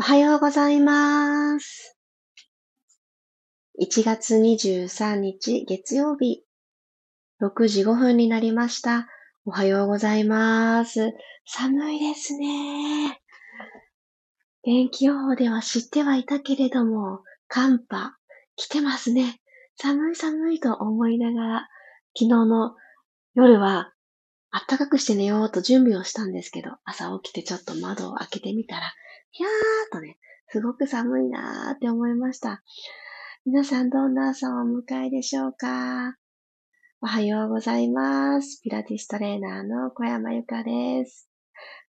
おはようございます。1月23日月曜日、6時5分になりました。おはようございます。寒いですね。天気予報では知ってはいたけれども、寒波来てますね。寒い寒いと思いながら、昨日の夜はあったかくして寝ようと準備をしたんですけど、朝起きてちょっと窓を開けてみたら、ひゃーっとね、すごく寒いなーって思いました。皆さんどんな朝をお迎えでしょうか？おはようございます。ピラティストレーナーの小山由かです。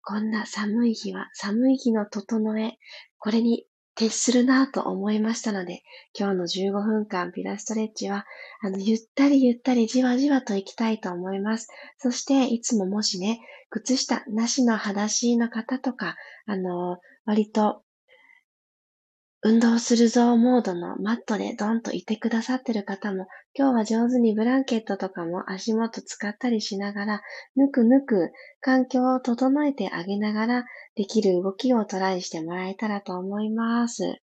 こんな寒い日は寒い日の整え、これに徹するなと思いましたので、今日の15分間ピラストレッチは、あの、ゆったりゆったりじわじわと行きたいと思います。そして、いつももしね、靴下なしの裸足の方とか、あの、割と運動するぞモードのマットでドンといてくださってる方も、今日は上手にブランケットとかも足元使ったりしながら、ぬくぬく環境を整えてあげながら、できる動きをトライしてもらえたらと思います。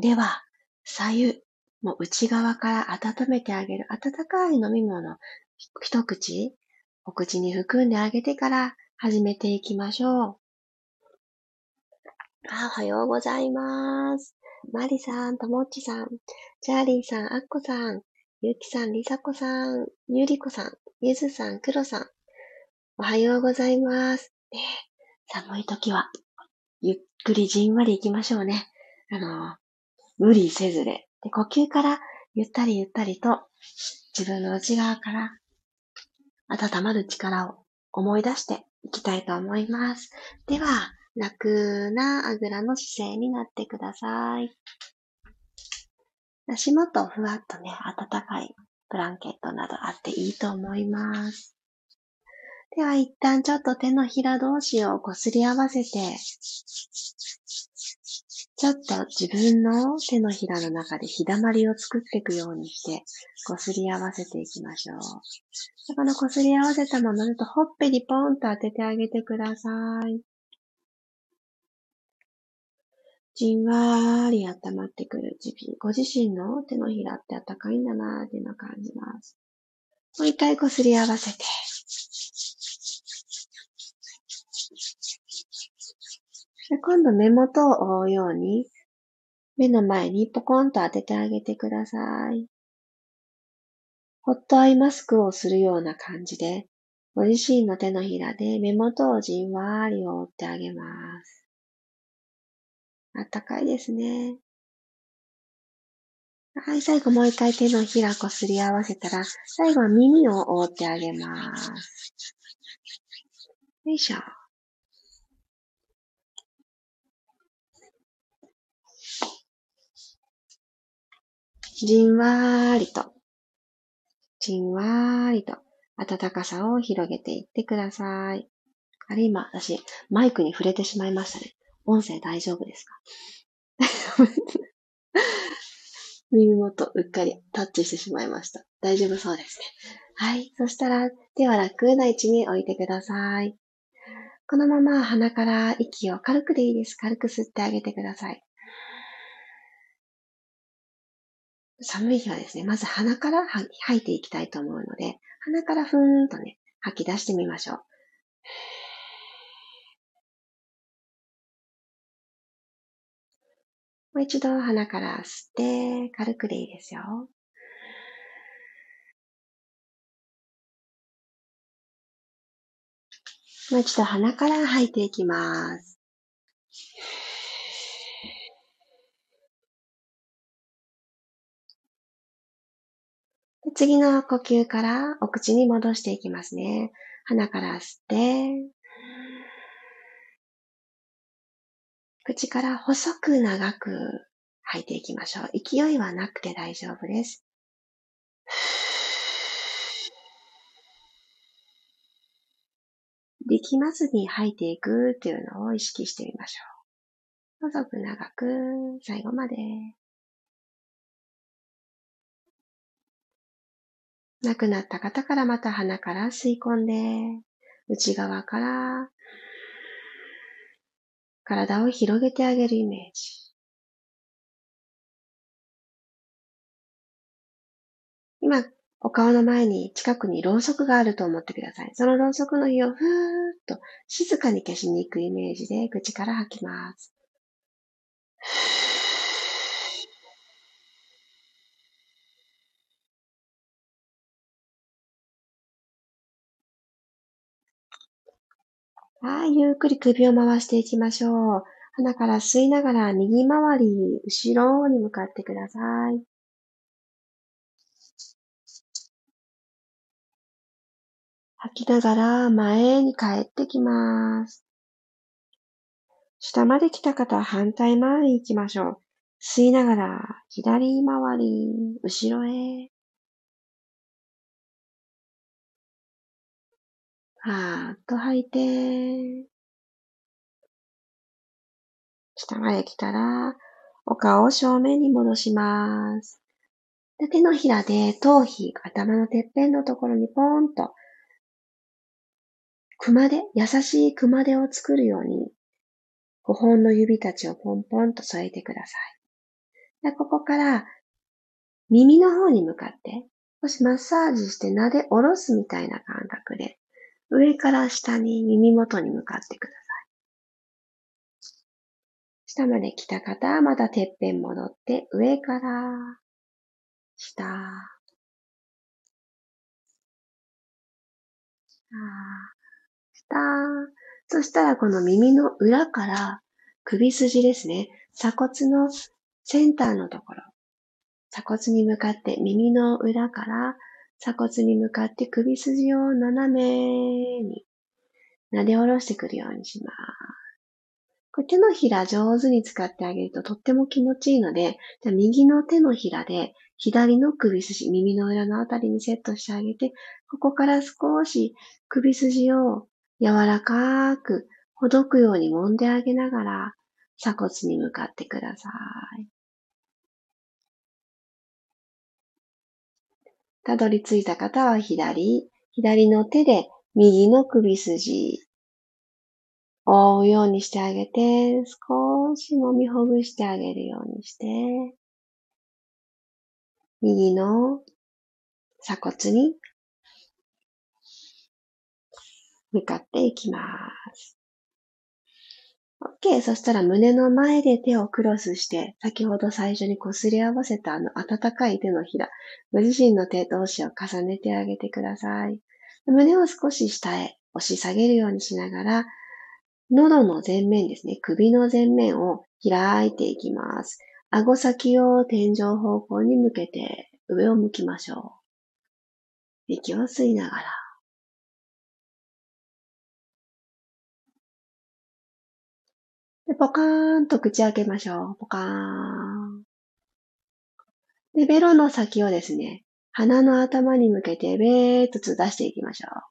では、左右、もう内側から温めてあげる温かい飲み物、一口、お口に含んであげてから始めていきましょう。あ、おはようございます。マリさん、ともっちさん、チャーリーさん、アッコさん、ゆきさん、りさこさん、ゆりこさん、ゆずさん、くろさん、おはようございます。ね、寒い時は、ゆっくりじんわり行きましょうね。あの、無理せずで。で、呼吸からゆったりゆったりと自分の内側から温まる力を思い出していきたいと思います。では、楽なあぐらの姿勢になってください。足元ふわっとね、暖かいブランケットなどあっていいと思います。では一旦ちょっと手のひら同士をこすり合わせて、ちょっと自分の手のひらの中で日だまりを作っていくようにして、こすり合わせていきましょう。このこすり合わせたものだとほっぺにポンと当ててあげてください。じんわーり温まってくる自分、ご自身の手のひらって暖かいんだなーっていうのを感じます。もう一回こすり合わせて。で今度目元を覆うように、目の前にポコンと当ててあげてください。ホットアイマスクをするような感じで、ご自身の手のひらで目元をじんわーり覆ってあげます。あったかいですね。はい、最後もう一回手のひらこすり合わせたら、最後は耳を覆ってあげます。よいしょ。じんわーりと、じんわーりと暖かさを広げていってください。あれ今、私、マイクに触れてしまいましたね。音声大丈夫ですか？耳元うっかりタッチしてしまいました。大丈夫そうですね。はい。そしたら手は楽な位置に置いてください。このまま鼻から息を軽くでいいです。軽く吸ってあげてください。寒い日はですね、まず鼻から吐いていきたいと思うので、鼻からふーんとね、吐き出してみましょう。もう一度鼻から吸って軽くでいいですよ。もう一度鼻から吐いていきます。次の呼吸からお口に戻していきますね。鼻から吸って、口から細く長く吐いていきましょう。勢いはなくて大丈夫です。力まずに吐いていくっていうのを意識してみましょう。細く長く最後まで。亡くなった方からまた鼻から吸い込んで、内側から体を広げてあげるイメージ。今、お顔の前に近くにろうそくがあると思ってください。そのろうそくの火をふーっと静かに消しに行くイメージで口から吐きます。はい、ゆっくり首を回していきましょう。鼻から吸いながら右回り、後ろに向かってください。吐きながら前に帰ってきます。下まで来た方は反対回り行きましょう。吸いながら左回り、後ろへ。はーっと吐いて、下まで来たら、お顔を正面に戻します。で手のひらで頭皮、頭のてっぺんのところにポーンと、熊手、優しい熊手を作るように、5本の指たちをポンポンと添えてください。でここから、耳の方に向かって、少しマッサージして撫で下ろすみたいな感覚で、上から下に耳元に向かってください。下まで来た方はまたてっぺん戻って、上から下、下、そしたらこの耳の裏から首筋ですね。鎖骨のセンターのところ。鎖骨に向かって耳の裏から鎖骨に向かって首筋を斜めに撫で下ろしてくるようにします。これ手のひら上手に使ってあげるととっても気持ちいいので、じゃ右の手のひらで左の首筋、耳の裏のあたりにセットしてあげて、ここから少し首筋を柔らかくほどくように揉んであげながら鎖骨に向かってください。たどり着いた方は左、左の手で右の首筋、覆うようにしてあげて、少し揉みほぐしてあげるようにして、右の鎖骨に向かっていきます。OK。そしたら胸の前で手をクロスして、先ほど最初に擦り合わせたあの温かい手のひら、ご自身の手同士を重ねてあげてください。胸を少し下へ押し下げるようにしながら、喉の前面ですね、首の前面を開いていきます。顎先を天井方向に向けて上を向きましょう。息を吸いながら。で、ポカーンと口開けましょう。ポカーン。で、ベロの先をですね、鼻の頭に向けてべーっと出していきましょう。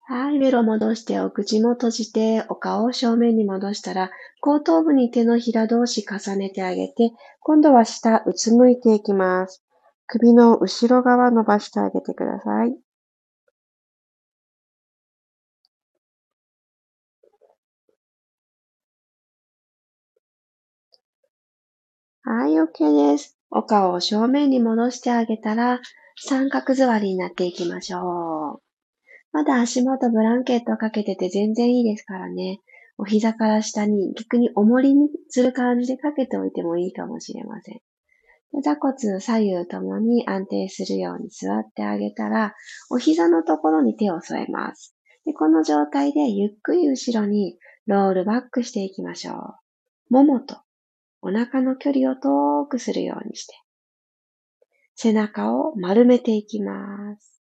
はい、ベロ戻してお口も閉じてお顔を正面に戻したら後頭部に手のひら同士重ねてあげて今度は下うつむいていきます。首の後ろ側伸ばしてあげてください。はい、OK です。お顔を正面に戻してあげたら、三角座りになっていきましょう。まだ足元ブランケットかけてて全然いいですからね。お膝から下に逆に重りにする感じでかけておいてもいいかもしれません。座骨左右ともに安定するように座ってあげたら、お膝のところに手を添えます。でこの状態でゆっくり後ろにロールバックしていきましょう。ももとお腹の距離を遠くするようにして、背中を丸めていきます。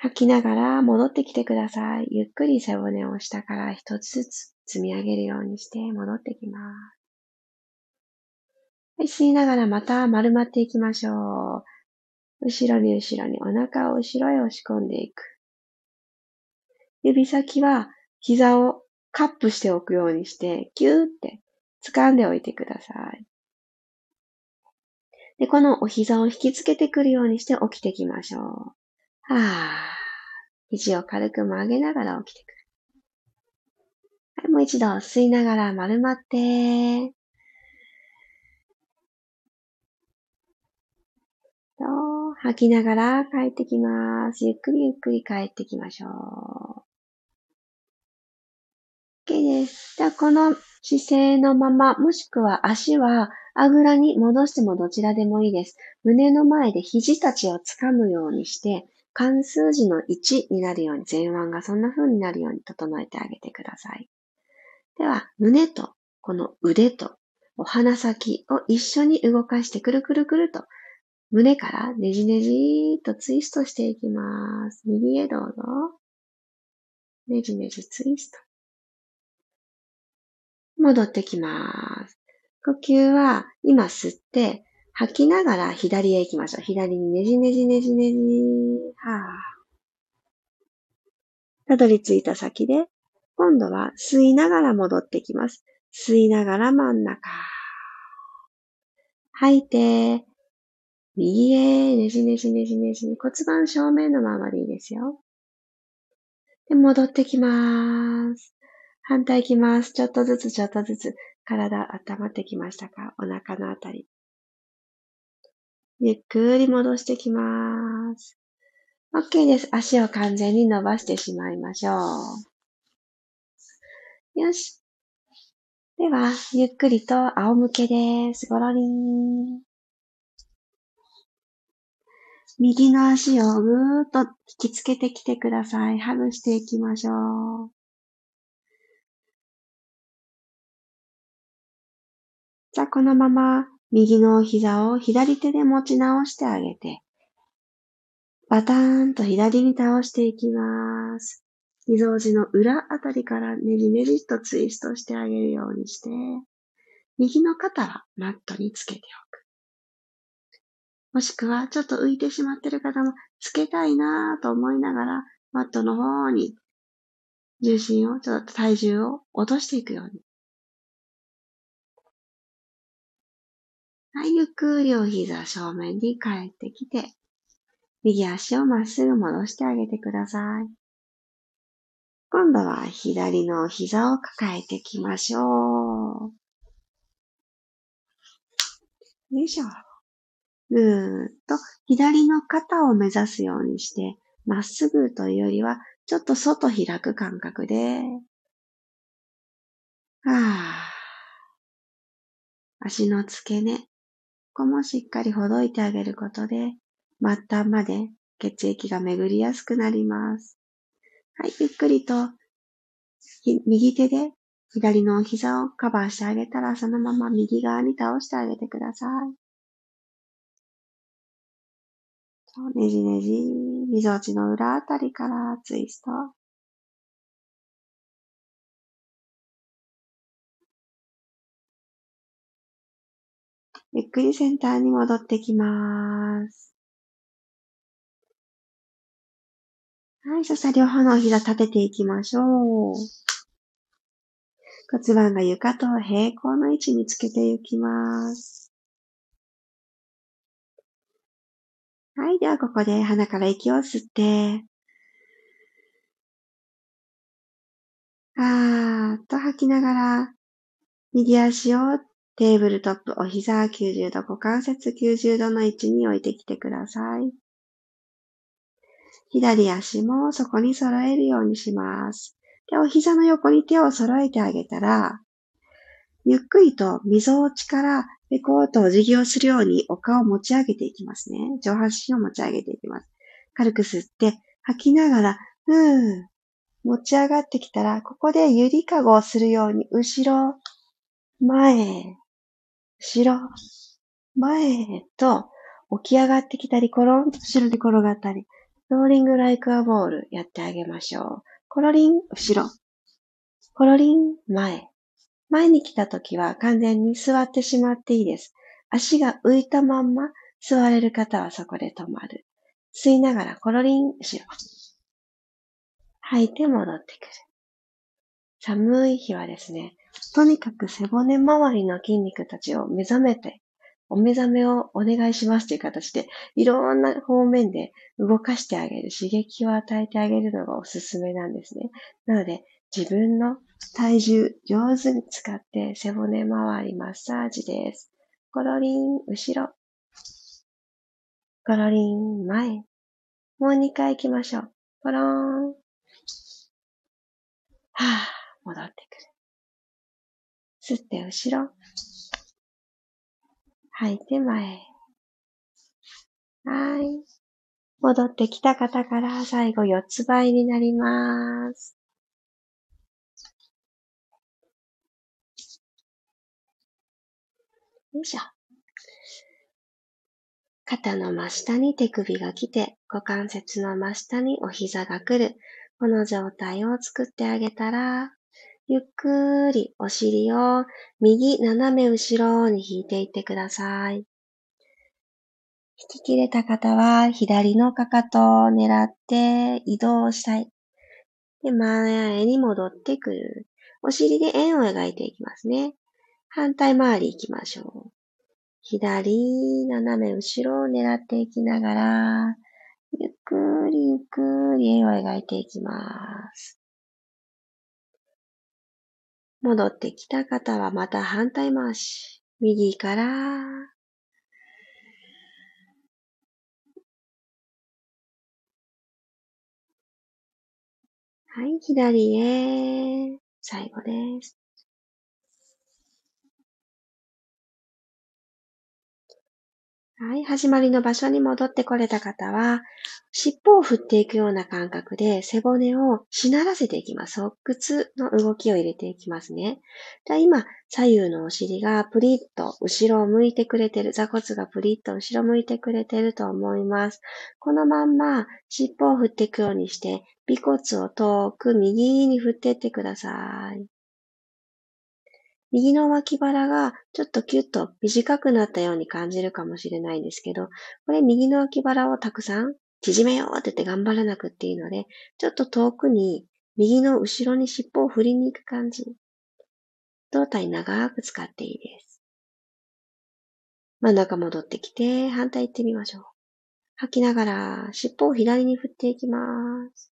吐きながら戻ってきてください。ゆっくり背骨を下から一つずつ積み上げるようにして戻ってきます。はい、吸いながらまた丸まっていきましょう。後ろに後ろにお腹を後ろへ押し込んでいく。指先は膝をカップしておくようにして、キューって掴んでおいてください。で、このお膝を引きつけてくるようにして起きてきましょう。はぁ。肘を軽く曲げながら起きてくる。はい、もう一度吸いながら丸まって、と、吐きながら帰ってきます。ゆっくりゆっくり帰ってきましょう。OK です。じゃあ、この姿勢のまま、もしくは足はあぐらに戻してもどちらでもいいです。胸の前で肘たちを掴むようにして、関数字の1になるように、前腕がそんな風になるように整えてあげてください。では、胸とこの腕とお鼻先を一緒に動かしてくるくるくると胸からねじねじーっとツイストしていきます。右へどうぞ。ねじねじツイスト。戻ってきます。呼吸は今吸って吐きながら左へ行きましょう。左にねじねじねじねじ。はぁ。たどり着いた先で、今度は吸いながら戻ってきます。吸いながら真ん中。吐いて、右へねじねじねじねじ。骨盤正面のままでいいですよ。で、戻ってきます。反対いきます。ちょっとずつちょっとずつ体温まってきましたか？お腹のあたり。ゆっくり戻してきます。OK です。足を完全に伸ばしてしまいましょう。よし。では、ゆっくりと仰向けです。ゴロリン。右の足をぐーっと引きつけてきてください。ハグしていきましょう。じゃあ、このまま右の膝を左手で持ち直してあげて、バターンと左に倒していきます。膝おじの裏あたりからねじねじとツイストしてあげるようにして、右の肩はマットにつけておく。もしくは、ちょっと浮いてしまってる方も、つけたいなぁと思いながら、マットの方に重心を、ちょっと体重を落としていくようにはい、ゆっくりお膝正面に帰ってきて、右足をまっすぐ戻してあげてください。今度は左の膝を抱えていきましょう。よいしょ。ぐーっと左の肩を目指すようにして、まっすぐというよりは、ちょっと外開く感覚で、はぁ。足の付け根、ここもしっかりほどいてあげることで、末端まで血液が巡りやすくなります。はい、ゆっくりと、右手で左のお膝をカバーしてあげたら、そのまま右側に倒してあげてください。ねじねじ、みぞおちの裏あたりからツイスト。ゆっくりセンターに戻ってきます。はい、そした両方のお膝立てていきましょう。骨盤が床と平行の位置につけていきます。はい、ではここで鼻から息を吸って、あーっと吐きながら、右足をテーブルトップ、お膝90度、股関節90度の位置に置いてきてください。左足もそこに揃えるようにします。で、お膝の横に手を揃えてあげたら、ゆっくりと溝落ちからペコーとお辞儀をするようにお顔を持ち上げていきますね。上半身を持ち上げていきます。軽く吸って、吐きながら、うー持ち上がってきたら、ここでゆりかごをするように、後ろ、前、後ろ、前へと起き上がってきたり、コロンと後ろに転がったり、ローリングライクアボールやってあげましょう。コロリン、後ろ。コロリン、前。前に来た時は完全に座ってしまっていいです。足が浮いたまんま座れる方はそこで止まる。吸いながらコロリン、後ろ。吐いて戻ってくる。寒い日はですね、とにかく背骨周りの筋肉たちを目覚めてお目覚めをお願いしますという形で、いろんな方面で動かしてあげる、刺激を与えてあげるのがおすすめなんですね。なので、自分の体重上手に使って背骨周りマッサージです。コロリン、後ろ。コロリン、前。もう2回行きましょう。コローン。はぁ、戻ってくる。吸って後ろ。吐いて前。はい。戻ってきた方から最後四つ倍になります。よいしょ。肩の真下に手首が来て、股関節の真下にお膝が来る。この状態を作ってあげたら、ゆっくりお尻を右斜め後ろに引いていってください。引き切れた方は左のかかとを狙って移動したい。で、前に戻ってくる。お尻で円を描いていきますね。反対回り行きましょう。左斜め後ろを狙っていきながら、ゆっくりゆっくり円を描いていきます。戻ってきた方はまた反対回し。右から、はい、左へ。最後です。はい、始まりの場所に戻ってこれた方は、尻尾を振っていくような感覚で背骨をしならせていきます。側屈の動きを入れていきますね。じゃあ今、左右のお尻がプリッと後ろを向いてくれてる。座骨がプリッと後ろ向いてくれてると思います。このまんま尻尾を振っていくようにして、尾骨を遠く右に振っていってください。右の脇腹がちょっとキュッと短くなったように感じるかもしれないんですけど、これ右の脇腹をたくさん縮めようって言って頑張らなくていいので、ちょっと遠くに右の後ろに尻尾を振りに行く感じ。胴体長く使っていいです。真ん中戻ってきて、反対行ってみましょう。吐きながら尻尾を左に振っていきます。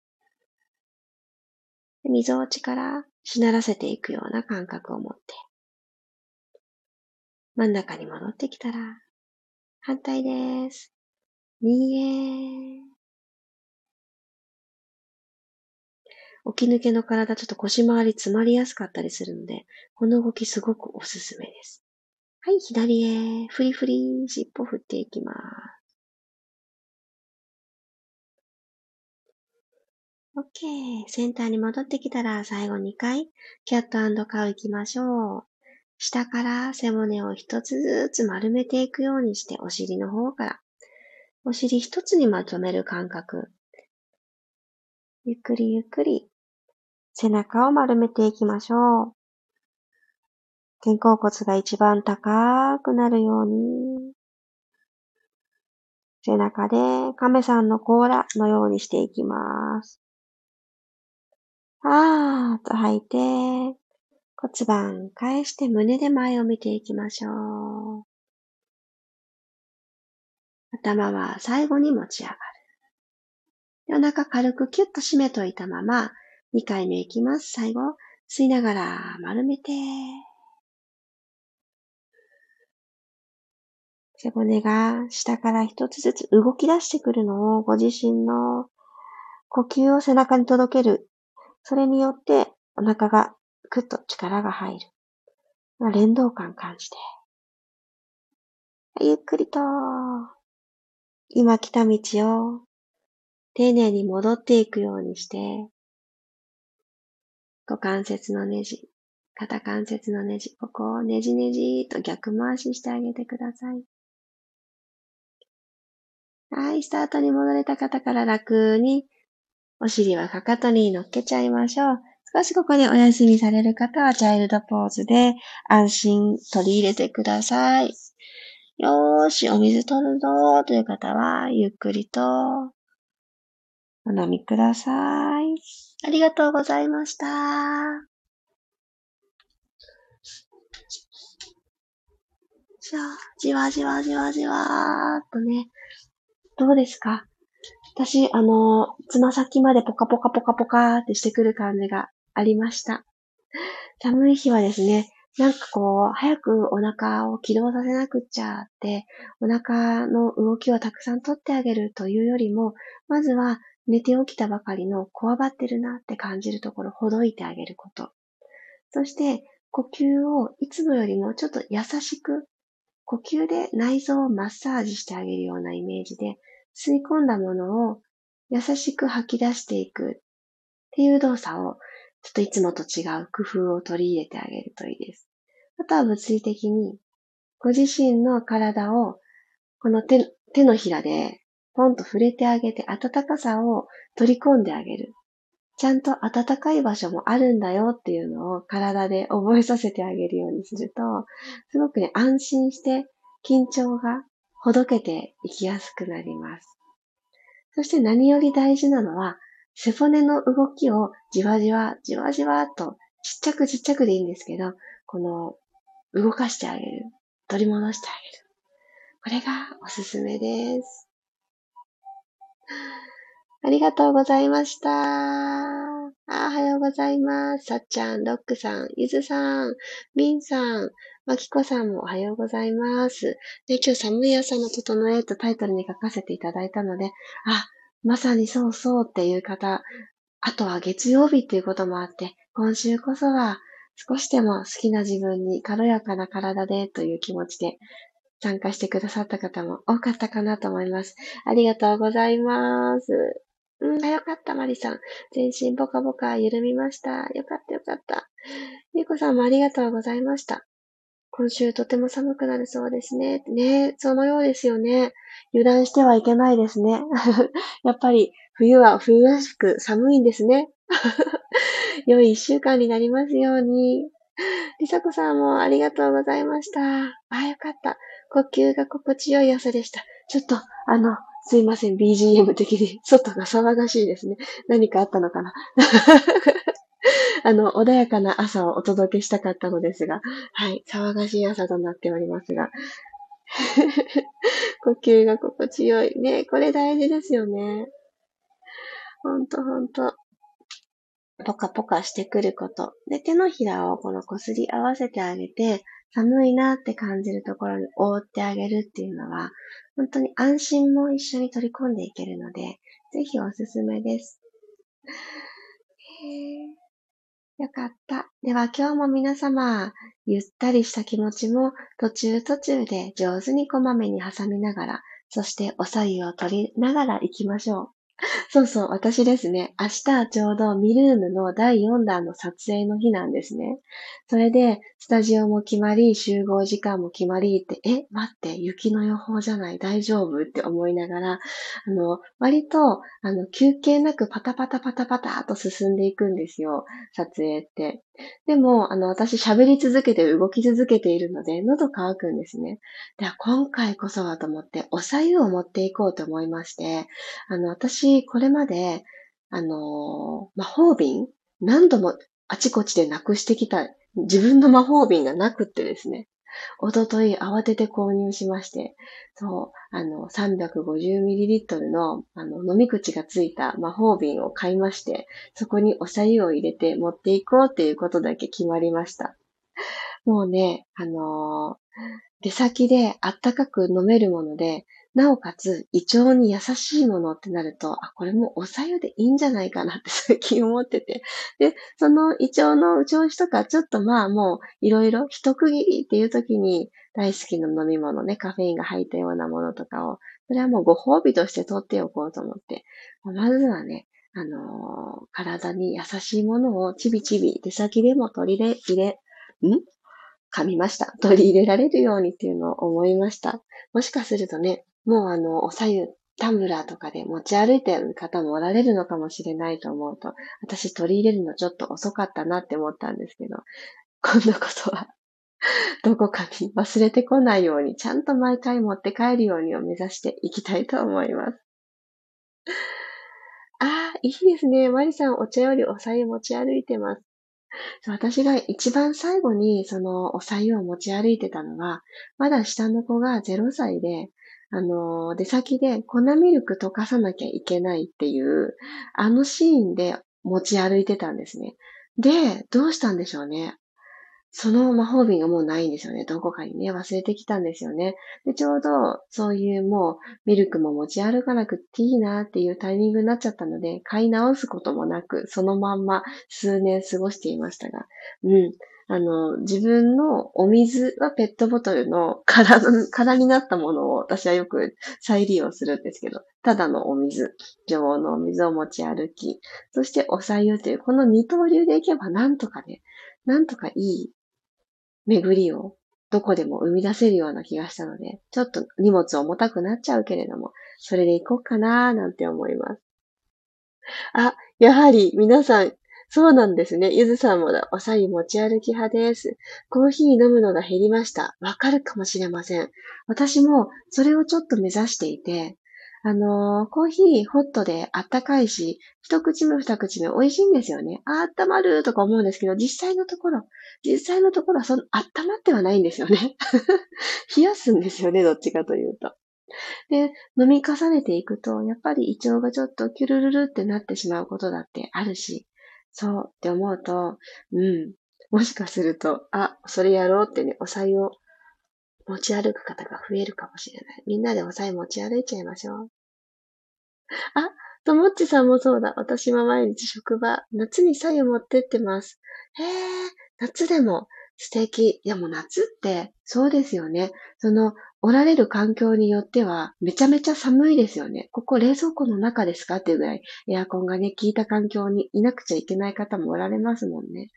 溝落ちからしならせていくような感覚を持って、真ん中に戻ってきたら、反対です。右へ。起き抜けの体、ちょっと腰回り詰まりやすかったりするので、この動きすごくおすすめです。はい、左へ。フリフリ、尻尾振っていきます。OK。センターに戻ってきたら最後2回、キャットカウ行きましょう。下から背骨を一つずつ丸めていくようにして、お尻の方から、お尻一つにまとめる感覚。ゆっくりゆっくり、背中を丸めていきましょう。肩甲骨が一番高くなるように、背中で亀さんの甲羅のようにしていきます。あーと吐いて、骨盤返して胸で前を見ていきましょう。頭は最後に持ち上がる。お腹軽くキュッと締めといたまま、2回目いきます。最後、吸いながら丸めて。背骨が下から一つずつ動き出してくるのをご自身の呼吸を背中に届けるそれによってお腹がぐっと力が入る。連動感感じて。ゆっくりと、今来た道を丁寧に戻っていくようにして、股関節のネジ、肩関節のネジ、ここをネジネジと逆回ししてあげてください。はい、スタートに戻れた方から楽にお尻はかかとに乗っけちゃいましょう。少しここでお休みされる方はチャイルドポーズで安心取り入れてください。よーし、お水取るぞという方はゆっくりとお飲みください。ありがとうございました。じわ、じわじわじわじわーっとね、どうですか？私、あの、つま先までポカポカポカポカーってしてくる感じがありました。寒い日はですね、なんかこう、早くお腹を起動させなくっちゃって、お腹の動きをたくさんとってあげるというよりも、まずは寝て起きたばかりのこわばってるなって感じるところをほどいてあげること。そして、呼吸をいつもよりもちょっと優しく、呼吸で内臓をマッサージしてあげるようなイメージで、吸い込んだものを優しく吐き出していくっていう動作を、ちょっといつもと違う工夫を取り入れてあげるといいです。あとは物理的に、ご自身の体を、この手手のひらでポンと触れてあげて暖かさを取り込んであげる。ちゃんと暖かい場所もあるんだよっていうのを体で覚えさせてあげるようにすると、すごくね、安心して緊張がほどけていきやすくなります。そして何より大事なのは、背骨の動きをじわじわ、じわじわとちっちゃくちっちゃくでいいんですけど、この動かしてあげる。取り戻してあげる。これがおすすめです。ありがとうございました。あおはようございます。さっちゃん、ロックさん、ゆずさん、みんさん、まきこさんもおはようございます。で、今日寒い朝の整えとタイトルに書かせていただいたので、あ、まさにそうそうっていう方、あとは月曜日っていうこともあって、今週こそは少しでも好きな自分に軽やかな体でという気持ちで参加してくださった方も多かったかなと思います。ありがとうございます。うんあ、よかった、マリさん。全身ボカボカ緩みました。よかった、よかった。ゆうこさんもありがとうございました。今週とても寒くなるそうですね。ねそのようですよね。油断してはいけないですね。やっぱり冬は冬らしく寒いんですね。良い一週間になりますように。りさこさんもありがとうございました。あ、よかった。呼吸が心地よい朝でした。ちょっと、あの、すいません、BGM 的に外が騒がしいですね。何かあったのかな あの、穏やかな朝をお届けしたかったのですが、はい、騒がしい朝となっておりますが。呼吸が心地よい。ね、これ大事ですよね。ほんとほんと。ポカポカしてくること。で、手のひらをこのこすり合わせてあげて、寒いなって感じるところに覆ってあげるっていうのは、本当に安心も一緒に取り込んでいけるので、ぜひおすすめです。よかった。では今日も皆様、ゆったりした気持ちも途中途中で上手にこまめに挟みながら、そしてお左右を取りながら行きましょう。そうそう、私ですね。明日ちょうどミルームの第4弾の撮影の日なんですね。それで、スタジオも決まり、集合時間も決まりって、え、待って、雪の予報じゃない？大丈夫？って思いながら、あの、割と、あの、休憩なくパタパタパタパタと進んでいくんですよ。撮影って。でも、あの、私喋り続けて動き続けているので、喉乾くんですね。では、今回こそはと思って、お茶湯を持っていこうと思いまして、あの、私、私これまで、あの、魔法瓶何度もあちこちでなくしてきた自分の魔法瓶がなくってですね。おととい慌てて購入しまして、そう、あの、350ml の、あの、飲み口がついた魔法瓶を買いまして、そこにお茶湯を入れて持っていこうっていうことだけ決まりました。もうね、あのー、出先であったかく飲めるもので、なおかつ胃腸に優しいものってなると、あ、これもお茶湯でいいんじゃないかなって 最近思ってて。で、その胃腸の調子とか、ちょっとまあもういろいろ一区切りっていう時に大好きな飲み物ね、カフェインが入ったようなものとかを、それはもうご褒美として取っておこうと思って。まずはね、あのー、体に優しいものをちびちび手先でも取り入れ、入れ、ん？噛みました。取り入れられるようにっていうのを思いました。もしかするとね、もうあの、お左右、タンブラーとかで持ち歩いてる方もおられるのかもしれないと思うと、私取り入れるのちょっと遅かったなって思ったんですけど、今度こそはどこかに忘れてこないように、ちゃんと毎回持って帰るようにを目指していきたいと思います。ああ、いいですね。マリさん、お茶よりお茶湯持ち歩いてます。私が一番最後にそのお茶湯を持ち歩いてたのは、まだ下の子が0歳で、あの、出先で粉ミルク溶かさなきゃいけないっていう、あのシーンで持ち歩いてたんですね。で、どうしたんでしょうね。その魔法瓶がもうないんですよね。どこかにね、忘れてきたんですよね。で、ちょうど、そういうもう、ミルクも持ち歩かなくていいなっていうタイミングになっちゃったので、買い直すこともなく、そのまんま数年過ごしていましたが、うん。あの、自分のお水はペットボトルの空の空になったものを私はよく再利用するんですけど、ただのお水、常温のお水を持ち歩き、そしてお茶湯という、この二刀流でいけばなんとかね、なんとかいい巡りをどこでも生み出せるような気がしたので、ちょっと荷物重たくなっちゃうけれども、それで行こうかなーなんて思います。あ、やはり皆さん、そうなんですね。ゆずさんもおさゆ持ち歩き派です。コーヒー飲むのが減りました。わかるかもしれません。私もそれをちょっと目指していて、あのー、コーヒーホットであったかいし、一口目二口目美味しいんですよね。あ、温まるとか思うんですけど、実際のところ、実際のところはその、温まってはないんですよね。冷やすんですよね、どっちかというと。で、飲み重ねていくと、やっぱり胃腸がちょっとキュルルルってなってしまうことだってあるし、そうって思うと、うん、もしかすると、あ、それやろうってね、お茶を持ち歩く方が増えるかもしれない。みんなでお茶持ち歩いちゃいましょう。あ、ともっちさんもそうだ。私は毎日職場、夏に左右持ってってます。へえ、夏でも素敵。いやもう夏って、そうですよね。その、おられる環境によっては、めちゃめちゃ寒いですよね。ここ冷蔵庫の中ですか？っていうぐらい、エアコンがね、効いた環境にいなくちゃいけない方もおられますもんね。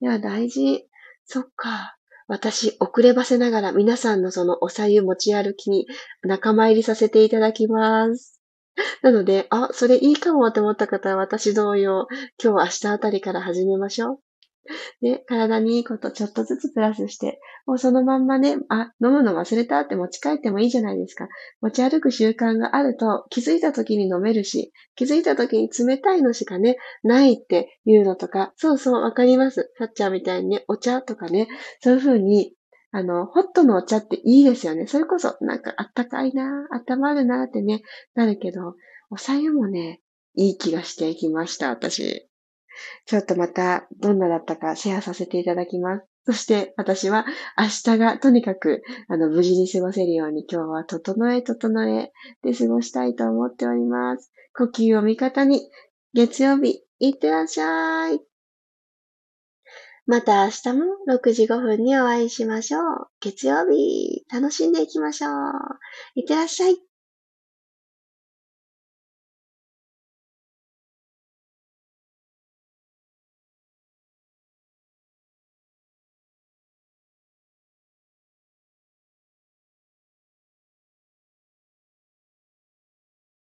いや、大事。そっか。私、遅ればせながら皆さんのそのおさゆ持ち歩きに仲間入りさせていただきます。なので、あ、それいいかもって思った方は私同様、今日明日あたりから始めましょう。で、体にいいことちょっとずつプラスして、もうそのまんまね、あ、飲むの忘れたって持ち帰ってもいいじゃないですか。持ち歩く習慣があると気づいた時に飲めるし、気づいた時に冷たいのしかね、ないっていうのとか、そうそうわかります。サッチャーみたいにね、お茶とかね、そういう風にあの、ホットのお茶っていいですよね。それこそ、なんかあったかいなあ、温まるなってね、なるけど、お茶湯もね、いい気がしてきました、私。ちょっとまた、どんなだったかシェアさせていただきます。そして私は明日がとにかくあの無事に過ごせるように今日は整え整えで過ごしたいと思っております。呼吸を味方に月曜日いってらっしゃい。また明日も6時5分にお会いしましょう。月曜日、楽しんでいきましょう。いってらっしゃい。